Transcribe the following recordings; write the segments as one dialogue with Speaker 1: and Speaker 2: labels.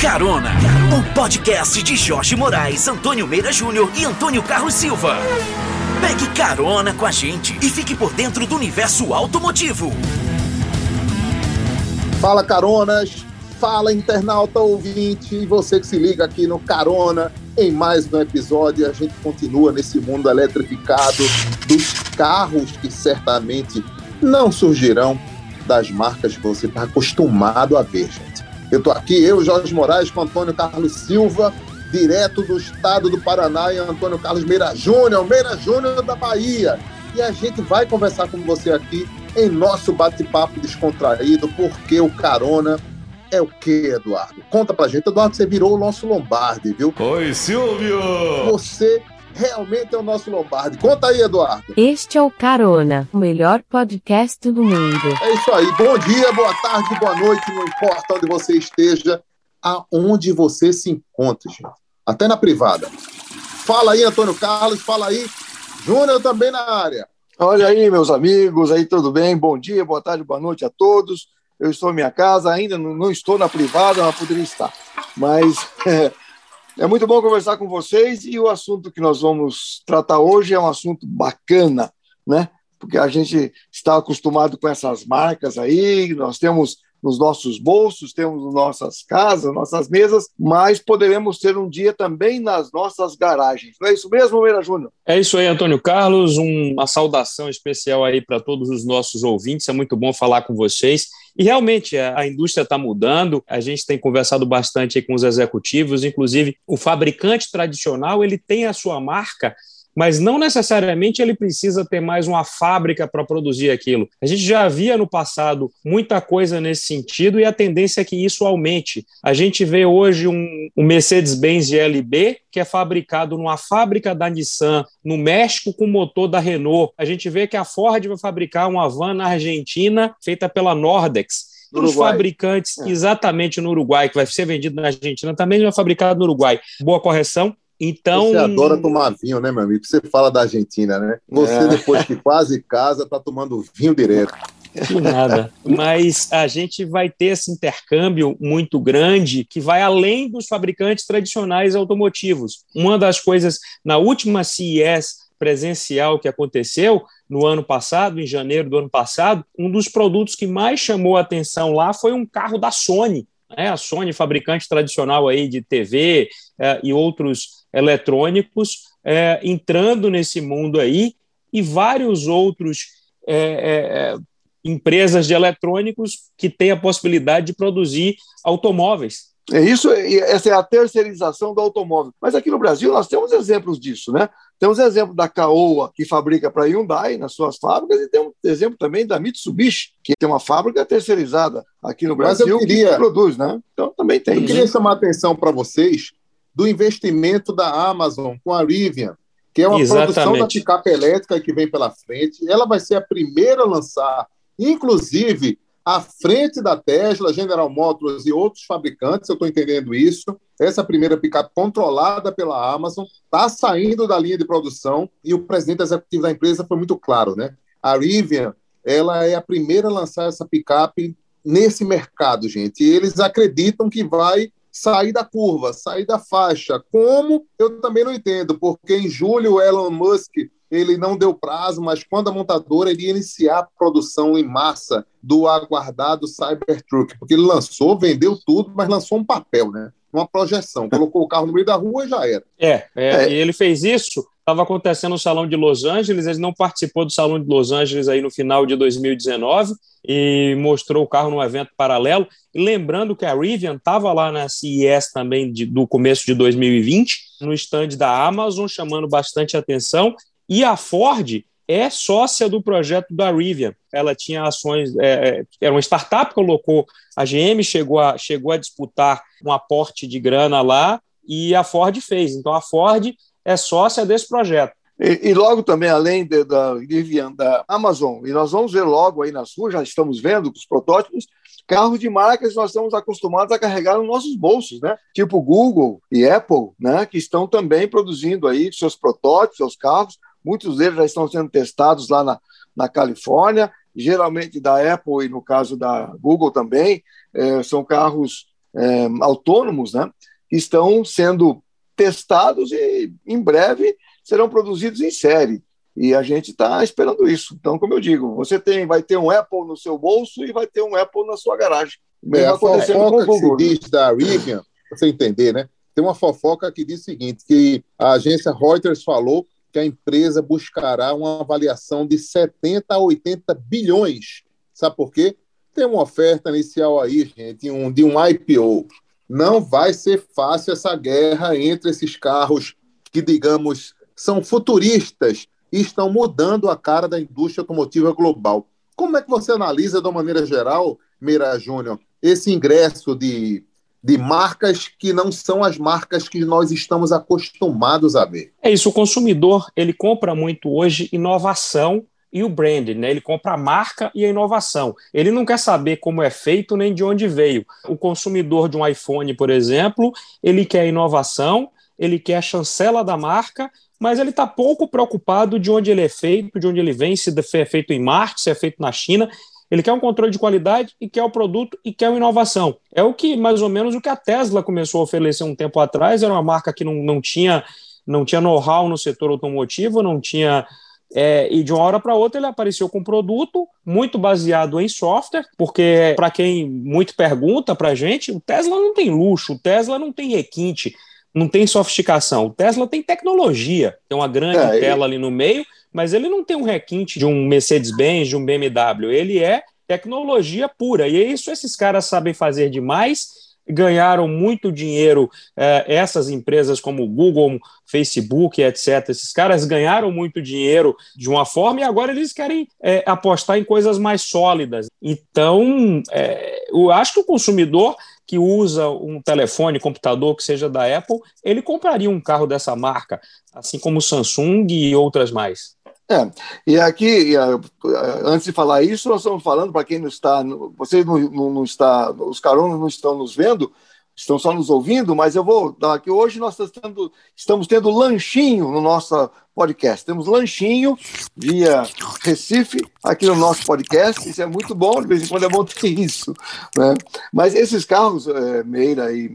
Speaker 1: Carona, o podcast de Jorge Moraes, Antônio Meira Júnior e Antônio Carlos Silva. Pegue carona com a gente e fique por dentro do universo automotivo.
Speaker 2: Fala caronas, fala internauta ouvinte, e você que se liga aqui no Carona em mais um episódio. A gente continua nesse mundo eletrificado dos carros que certamente não surgirão das marcas que você está acostumado a ver, gente. Eu estou aqui, eu, Jorge Moraes, com Antônio Carlos Silva, direto do estado do Paraná, e Antônio Carlos Meira Júnior, Meira Júnior da Bahia. E a gente vai conversar com você aqui em nosso bate-papo descontraído, porque o carona é o que, Eduardo? Conta pra gente. Eduardo, você virou o nosso Lombardi, viu?
Speaker 3: Oi, Silvio!
Speaker 2: Você realmente é o nosso Lombardi. Conta aí, Eduardo.
Speaker 4: Este é o Carona, o melhor podcast do mundo.
Speaker 2: É isso aí. Bom dia, boa tarde, boa noite, não importa onde você esteja, aonde você se encontre, gente. Até na privada. Fala aí, Antônio Carlos, fala aí. Júnior também na área.
Speaker 5: Olha aí, meus amigos, aí tudo bem? Bom dia, boa tarde, boa noite a todos. Eu estou em minha casa, ainda não, não estou na privada, mas poderia estar. Mas é, muito bom conversar com vocês e o assunto que nós vamos tratar hoje é um assunto bacana, né? Porque a gente está acostumado com essas marcas aí, nós temos nos nossos bolsos, temos nossas casas, nossas mesas, mas poderemos ter um dia também nas nossas garagens. Não é isso mesmo, Meira Júnior?
Speaker 6: É isso aí, Antônio Carlos. Uma saudação especial aí para todos os nossos ouvintes. É muito bom falar com vocês. E realmente a, indústria está mudando. A gente tem conversado bastante com os executivos, inclusive o fabricante tradicional ele tem a sua marca mas não necessariamente ele precisa ter mais uma fábrica para produzir aquilo. A gente já via no passado muita coisa nesse sentido e a tendência é que isso aumente. A gente vê hoje um, um Mercedes-Benz GLB que é fabricado numa fábrica da Nissan no México com motor da Renault. A gente vê que a Ford vai fabricar uma van na Argentina feita pela Nordex. Os fabricantes, é. exatamente no Uruguai, que vai ser vendido na Argentina, também é fabricado no Uruguai. Boa correção. Então.
Speaker 2: Você adora tomar vinho, né, meu amigo? Você fala da Argentina, né? Você, é. depois que quase casa, tá tomando vinho direto.
Speaker 6: Que nada. Mas a gente vai ter esse intercâmbio muito grande que vai além dos fabricantes tradicionais automotivos. Uma das coisas, na última CES presencial que aconteceu no ano passado, em janeiro do ano passado, um dos produtos que mais chamou a atenção lá foi um carro da Sony. Né? A Sony, fabricante tradicional aí de TV eh, e outros eletrônicos é, entrando nesse mundo aí e vários outros é, é, empresas de eletrônicos que têm a possibilidade de produzir automóveis.
Speaker 5: É isso, essa é a terceirização do automóvel. Mas aqui no Brasil nós temos exemplos disso, né? Temos exemplo da Caoa, que fabrica para a Hyundai nas suas fábricas, e temos exemplo também da Mitsubishi, que tem uma fábrica terceirizada aqui no Brasil queria, que produz, né? Então também tem.
Speaker 2: Eu queria chamar a atenção para vocês do investimento da Amazon com a Rivian, que é uma Exatamente. produção da picape elétrica que vem pela frente. Ela vai ser a primeira a lançar, inclusive à frente da Tesla, General Motors e outros fabricantes, eu estou entendendo isso. Essa primeira picape controlada pela Amazon está saindo da linha de produção e o presidente executivo da empresa foi muito claro, né? A Rivian, ela é a primeira a lançar essa picape nesse mercado, gente. E eles acreditam que vai sair da curva, sair da faixa. Como eu também não entendo, porque em julho o Elon Musk ele não deu prazo, mas quando a montadora iria iniciar a produção em massa do aguardado Cybertruck, porque ele lançou, vendeu tudo, mas lançou um papel, né? Uma projeção, colocou o carro no meio da rua e já era.
Speaker 6: É, é, é. e ele fez isso estava acontecendo no Salão de Los Angeles, ele não participou do Salão de Los Angeles aí no final de 2019 e mostrou o carro num evento paralelo. E lembrando que a Rivian estava lá na CES também de, do começo de 2020, no stand da Amazon, chamando bastante atenção, e a Ford é sócia do projeto da Rivian. Ela tinha ações, é, é era uma startup, colocou a GM, chegou a, chegou a disputar um aporte de grana lá, e a Ford fez. Então a Ford é sócia desse projeto.
Speaker 5: E, e logo também, além de, da Rivian, da Amazon, e nós vamos ver logo aí nas ruas, já estamos vendo os protótipos, carros de marcas nós estamos acostumados a carregar nos nossos bolsos, né? Tipo Google e Apple, né? Que estão também produzindo aí seus protótipos, seus carros. Muitos deles já estão sendo testados lá na, na Califórnia, geralmente da Apple e no caso da Google também, é, são carros é, autônomos, né, que estão sendo testados e em breve serão produzidos em série. E a gente está esperando isso. Então, como eu digo, você tem, vai ter um Apple no seu bolso e vai ter um Apple na sua garagem.
Speaker 2: É, a fofoca que se diz da Rivian, você entender, né? Tem uma fofoca que diz o seguinte, que a agência Reuters falou que a empresa buscará uma avaliação de 70 a 80 bilhões. Sabe por quê? Tem uma oferta inicial aí, gente, um, de um IPO. Não vai ser fácil essa guerra entre esses carros que, digamos, são futuristas e estão mudando a cara da indústria automotiva global. Como é que você analisa, de uma maneira geral, Meira Júnior, esse ingresso de, de marcas que não são as marcas que nós estamos acostumados a ver?
Speaker 6: É isso, o consumidor ele compra muito hoje inovação e o brand, né? Ele compra a marca e a inovação. Ele não quer saber como é feito nem de onde veio. O consumidor de um iPhone, por exemplo, ele quer inovação, ele quer a chancela da marca, mas ele está pouco preocupado de onde ele é feito, de onde ele vem, se é feito em Marte, se é feito na China. Ele quer um controle de qualidade e quer o produto e quer uma inovação. É o que, mais ou menos, o que a Tesla começou a oferecer um tempo atrás. Era uma marca que não, não tinha, não tinha know-how no setor automotivo, não tinha. É, e de uma hora para outra ele apareceu com um produto muito baseado em software, porque para quem muito pergunta para a gente, o Tesla não tem luxo, o Tesla não tem requinte, não tem sofisticação. O Tesla tem tecnologia, tem uma grande é, tela ali no meio mas ele não tem um requinte de um Mercedes-Benz, de um BMW, ele é tecnologia pura. E é isso esses caras sabem fazer demais. Ganharam muito dinheiro, eh, essas empresas como Google, Facebook, etc. Esses caras ganharam muito dinheiro de uma forma e agora eles querem eh, apostar em coisas mais sólidas. Então, eh, eu acho que o consumidor que usa um telefone, computador que seja da Apple, ele compraria um carro dessa marca, assim como Samsung e outras mais.
Speaker 5: É, e aqui, antes de falar isso, nós estamos falando, para quem não está, vocês não, não, não está, os caronas não estão nos vendo, estão só nos ouvindo, mas eu vou dar aqui. Hoje nós estamos tendo, estamos tendo lanchinho no nosso podcast. Temos lanchinho via Recife aqui no nosso podcast. Isso é muito bom, de vez em quando é bom ter isso. Né? Mas esses carros, é, Meira e,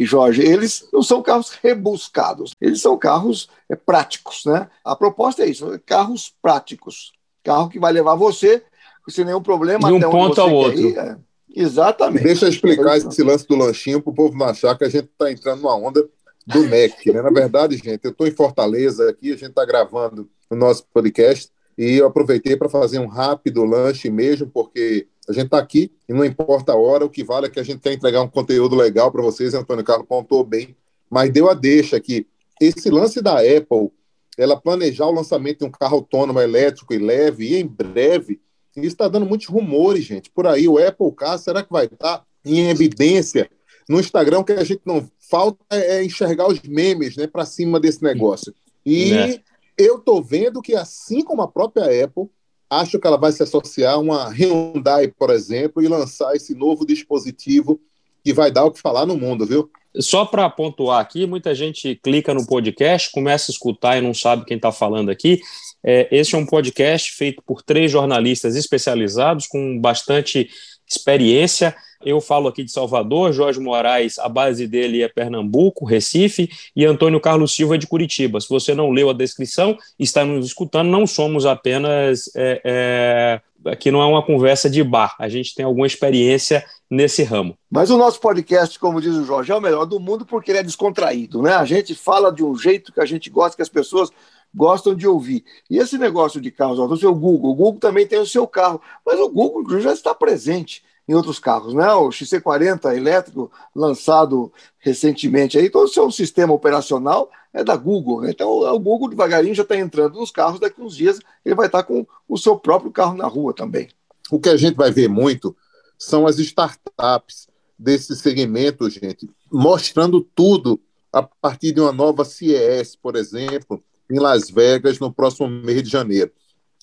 Speaker 5: e, Jorge, eles não são carros rebuscados, eles são carros é, práticos. Né? A proposta é isso: carros práticos. Carro que vai levar você sem nenhum problema
Speaker 6: de um ponto ao outro. Ir,
Speaker 5: é. Exatamente.
Speaker 2: Deixa eu explicar esse lance do lanchinho para o povo não achar que a gente está entrando numa onda do MEC. Né? Na verdade, gente, eu estou em Fortaleza aqui, a gente está gravando o nosso podcast e eu aproveitei para fazer um rápido lanche mesmo, porque a gente está aqui e não importa a hora, o que vale é que a gente quer entregar um conteúdo legal para vocês. Antônio Carlos pontuou bem, mas deu a deixa aqui. Esse lance da Apple, ela planejar o lançamento de um carro autônomo elétrico e leve, e em breve isso está dando muitos rumores, gente. Por aí, o Apple Car, será que vai estar em evidência no Instagram? que a gente não falta é enxergar os memes né, para cima desse negócio. E é. eu estou vendo que, assim como a própria Apple, acho que ela vai se associar a uma Hyundai, por exemplo, e lançar esse novo dispositivo que vai dar o que falar no mundo, viu?
Speaker 6: Só para pontuar aqui, muita gente clica no podcast, começa a escutar e não sabe quem está falando aqui. É, este é um podcast feito por três jornalistas especializados com bastante experiência. Eu falo aqui de Salvador, Jorge Moraes, a base dele é Pernambuco, Recife, e Antônio Carlos Silva de Curitiba. Se você não leu a descrição, está nos escutando, não somos apenas. É, é, aqui não é uma conversa de bar, a gente tem alguma experiência nesse ramo.
Speaker 5: Mas o nosso podcast, como diz o Jorge, é o melhor do mundo porque ele é descontraído, né? A gente fala de um jeito que a gente gosta que as pessoas gostam de ouvir. E esse negócio de carros o Google, o Google também tem o seu carro, mas o Google já está presente em outros carros, né? O XC40 elétrico lançado recentemente aí, todo o seu sistema operacional é da Google. Né? Então o Google devagarinho já está entrando nos carros, daqui uns dias ele vai estar com o seu próprio carro na rua também.
Speaker 2: O que a gente vai ver muito são as startups desse segmento, gente, mostrando tudo a partir de uma nova CES, por exemplo, em Las Vegas no próximo mês de janeiro.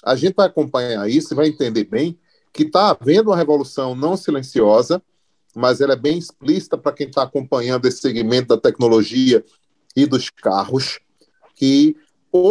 Speaker 2: A gente vai acompanhar isso e vai entender bem que está havendo uma revolução não silenciosa, mas ela é bem explícita para quem está acompanhando esse segmento da tecnologia e dos carros, que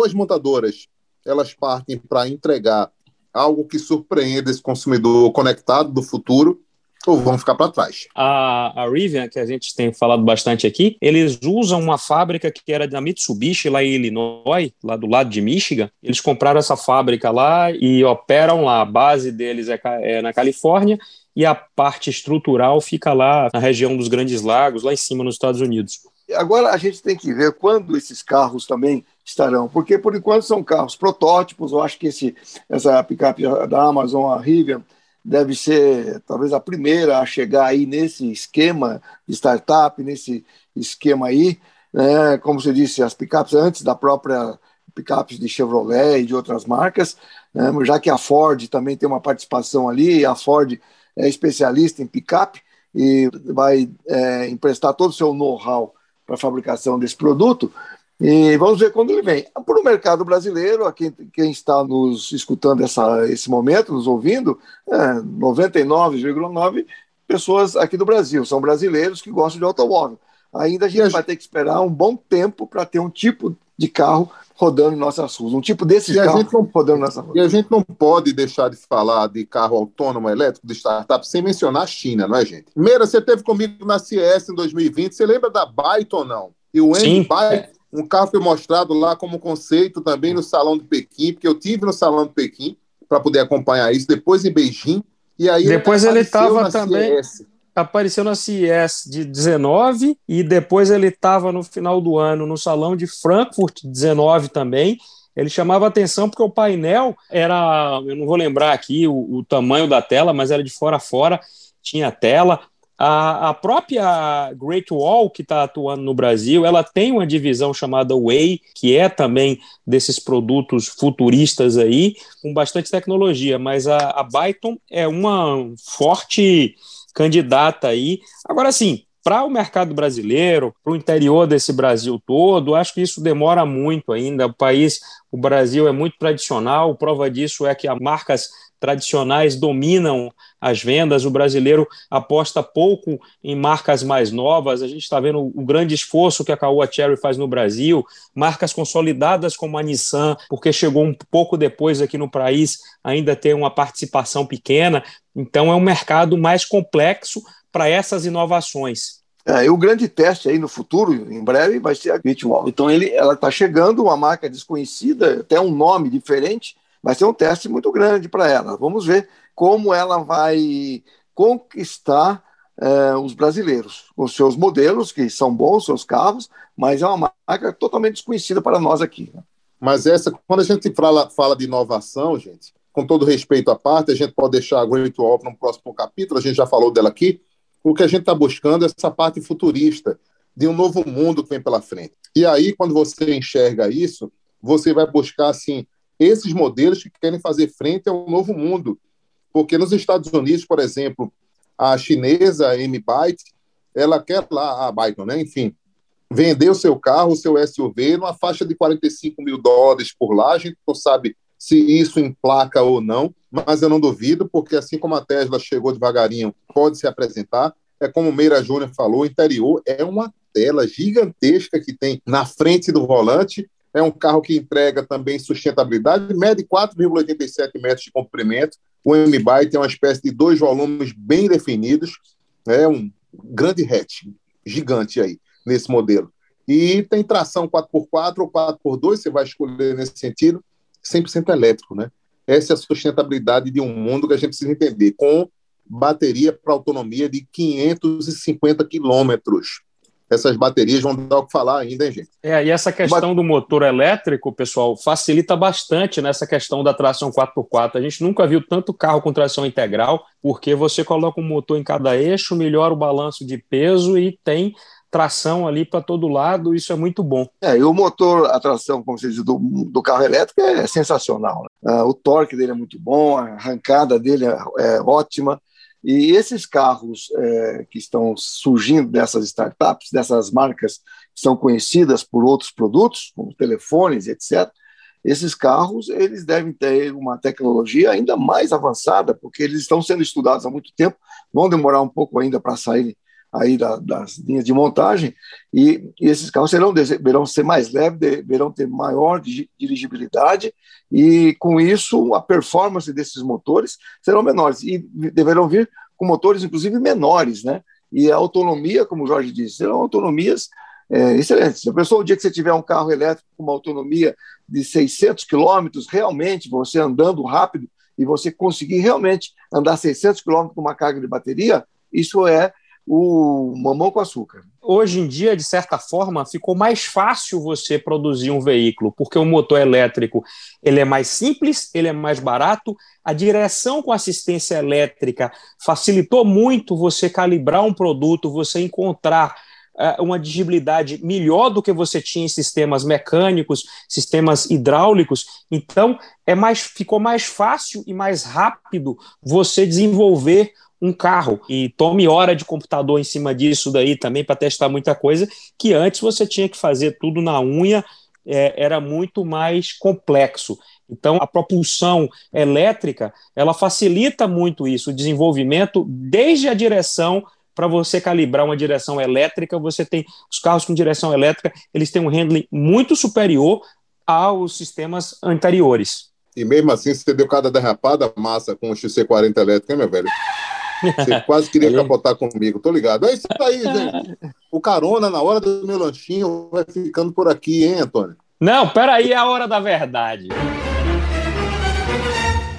Speaker 2: as montadoras elas partem para entregar algo que surpreenda esse consumidor conectado do futuro, ou vão ficar para trás.
Speaker 6: A, a Rivian, que a gente tem falado bastante aqui, eles usam uma fábrica que era da Mitsubishi lá em Illinois, lá do lado de Michigan. Eles compraram essa fábrica lá e operam lá. A base deles é, é na Califórnia e a parte estrutural fica lá na região dos Grandes Lagos, lá em cima nos Estados Unidos.
Speaker 5: Agora a gente tem que ver quando esses carros também estarão, porque por enquanto são carros protótipos. Eu acho que esse, essa picape da Amazon, a Rivian, deve ser talvez a primeira a chegar aí nesse esquema de startup, nesse esquema aí, né? como você disse, as picapes antes da própria picapes de Chevrolet e de outras marcas, né? já que a Ford também tem uma participação ali, a Ford é especialista em picape e vai é, emprestar todo o seu know-how para a fabricação desse produto, e vamos ver quando ele vem. Para o mercado brasileiro, a quem, quem, está nos escutando essa, esse momento, nos ouvindo, é 99,9% pessoas aqui do Brasil, são brasileiros que gostam de automóvel. Ainda a gente vai ter que esperar um bom tempo para ter um tipo de carro rodando em nossas ruas, um tipo desses carros a gente não, rodando nessa rua.
Speaker 2: E a gente não pode deixar de falar de carro autônomo elétrico, de startup, sem mencionar a China, não é, gente? Meira, você teve comigo na CES em 2020, você lembra da Byton ou não? E o Sim. Byton, um carro foi mostrado lá como conceito também no Salão de Pequim, porque eu tive no Salão de Pequim para poder acompanhar isso, depois em Beijing, e aí
Speaker 6: depois ele estava também CES. apareceu na CES de 19 e depois ele estava no final do ano no Salão de Frankfurt 19 também. Ele chamava atenção porque o painel era, eu não vou lembrar aqui o, o tamanho da tela, mas era de fora a fora, tinha tela, a, a própria Great Wall, que está atuando no Brasil, ela tem uma divisão chamada Way, que é também desses produtos futuristas aí, com bastante tecnologia, mas a, a Byton é uma forte candidata aí. Agora, sim, para o mercado brasileiro, para o interior desse Brasil todo, acho que isso demora muito ainda. O país, o Brasil é muito tradicional, prova disso é que as marcas tradicionais dominam as vendas, o brasileiro aposta pouco em marcas mais novas. A gente está vendo o grande esforço que a Caoa Cherry faz no Brasil, marcas consolidadas como a Nissan, porque chegou um pouco depois aqui no país, ainda tem uma participação pequena. Então é um mercado mais complexo para essas inovações.
Speaker 5: É, e o grande teste aí no futuro, em breve, vai ser a Wall. Então ele, ela está chegando, uma marca desconhecida, até um nome diferente, vai ser um teste muito grande para ela. Vamos ver como ela vai conquistar é, os brasileiros, os seus modelos, que são bons, seus carros, mas é uma marca totalmente desconhecida para nós aqui. Né?
Speaker 2: Mas essa, quando a gente fala, fala de inovação, gente, com todo respeito à parte, a gente pode deixar a Great Wall para um próximo capítulo, a gente já falou dela aqui. O que a gente está buscando é essa parte futurista, de um novo mundo que vem pela frente. E aí, quando você enxerga isso, você vai buscar, assim, esses modelos que querem fazer frente ao novo mundo. Porque nos Estados Unidos, por exemplo, a chinesa M-Byte, ela quer lá, a Byton, né? enfim, vender o seu carro, o seu SUV, numa faixa de 45 mil dólares por lá. A gente não sabe se isso emplaca ou não, mas eu não duvido, porque assim como a Tesla chegou devagarinho, pode se apresentar. É como o Meira Júnior falou, o interior é uma tela gigantesca que tem na frente do volante é um carro que entrega também sustentabilidade, mede 4,87 metros de comprimento. O M-Byte é uma espécie de dois volumes bem definidos. É um grande hatch, gigante aí, nesse modelo. E tem tração 4x4 ou 4x2, você vai escolher nesse sentido, 100% elétrico, né? Essa é a sustentabilidade de um mundo que a gente precisa entender, com bateria para autonomia de 550 quilômetros essas baterias vão dar o que falar ainda, hein, gente?
Speaker 6: É, e essa questão do motor elétrico, pessoal, facilita bastante nessa questão da tração 4x4. A gente nunca viu tanto carro com tração integral, porque você coloca um motor em cada eixo, melhora o balanço de peso e tem tração ali para todo lado, isso é muito bom.
Speaker 5: É, e o motor, a tração, como você diz, do, do carro elétrico é sensacional. Né? Ah, o torque dele é muito bom, a arrancada dele é, é ótima. E esses carros é, que estão surgindo dessas startups, dessas marcas que são conhecidas por outros produtos, como telefones, etc., esses carros eles devem ter uma tecnologia ainda mais avançada, porque eles estão sendo estudados há muito tempo, vão demorar um pouco ainda para sair aí da, das linhas de montagem, e, e, esses carros serão, deverão ser mais leves, deverão ter maior dirigibilidade, e com isso a performance desses motores serão menores, e deverão vir com motores, inclusive, menores, né? E a autonomia, como o Jorge disse, serão autonomias é, excelentes. A pessoa, o dia que você tiver um carro elétrico com uma autonomia de 600 quilômetros, realmente, você andando rápido e você conseguir realmente andar 600 quilômetros com uma carga de bateria, isso é o mamão com açúcar.
Speaker 6: Hoje em dia, de certa forma, ficou mais fácil você produzir um veículo, porque o motor elétrico ele é mais simples, ele é mais barato, a direção com assistência elétrica facilitou muito você calibrar um produto, você encontrar uh, uma digibilidade melhor do que você tinha em sistemas mecânicos, sistemas hidráulicos. Então, é mais, ficou mais fácil e mais rápido você desenvolver um carro e tome hora de computador em cima disso daí também para testar muita coisa que antes você tinha que fazer tudo na unha é, era muito mais complexo. Então a propulsão elétrica ela facilita muito isso, o desenvolvimento desde a direção para você calibrar uma direção elétrica, você tem os carros com direção elétrica, eles têm um handling muito superior aos sistemas anteriores.
Speaker 2: E mesmo assim, você deu cada derrapada massa com o XC40 elétrico, hein, meu velho? Você quase queria capotar comigo, tô ligado. É isso aí, gente. O carona na hora do meu lanchinho vai ficando por aqui, hein, Antônio?
Speaker 6: Não, peraí, é a hora da verdade.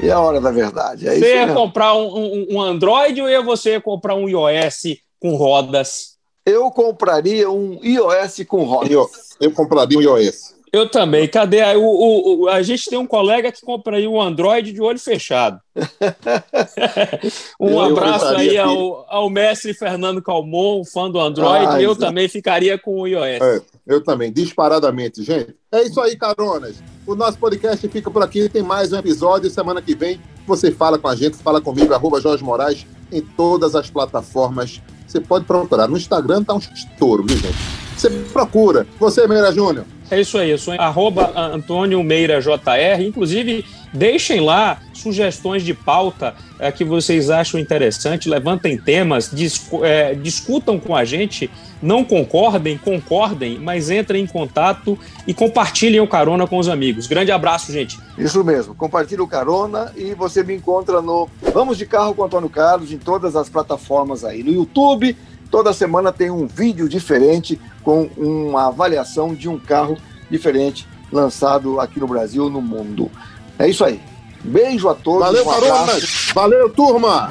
Speaker 5: E a hora da verdade? É
Speaker 6: você ia comprar um, um, um, Android ou ia você comprar um iOS com rodas?
Speaker 5: Eu compraria um iOS com rodas.
Speaker 2: Eu, eu compraria um iOS.
Speaker 6: Eu também. Cadê? O, o, o, a gente tem um colega que compra aí um Android de olho fechado. um eu, abraço aí ao, ao, mestre Fernando Calmon, fã do Android. Ah, eu também ficaria com o iOS.
Speaker 2: É, eu também, disparadamente, gente. É isso aí, caronas. O nosso podcast fica por aqui. Tem mais um episódio. Semana que vem você fala com a gente, fala comigo, arroba Jorge Moraes, em todas as plataformas. Você pode procurar. No Instagram tá um estouro, viu, gente? Você procura. Você, Meira Júnior.
Speaker 6: É isso aí, eu sou arroba Antônio Meira JR. Inclusive, deixem lá sugestões de pauta é, que vocês acham interessante, levantem temas, discu é, discutam com a gente, não concordem, concordem, mas entrem em contato e compartilhem o carona com os amigos. Grande abraço, gente.
Speaker 5: Isso mesmo, compartilhe o carona e você me encontra no Vamos de Carro com Antônio Carlos em todas as plataformas aí, no YouTube Toda semana tem um vídeo diferente com uma avaliação de um carro diferente lançado aqui no Brasil, no mundo. É isso aí. Beijo a todos.
Speaker 2: Valeu, um Carona. Valeu, turma.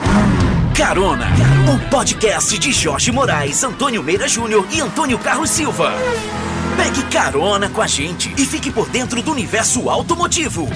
Speaker 1: Carona, o podcast de Jorge Moraes, Antônio Meira Júnior e Antônio Carlos Silva. Pegue carona com a gente e fique por dentro do universo automotivo.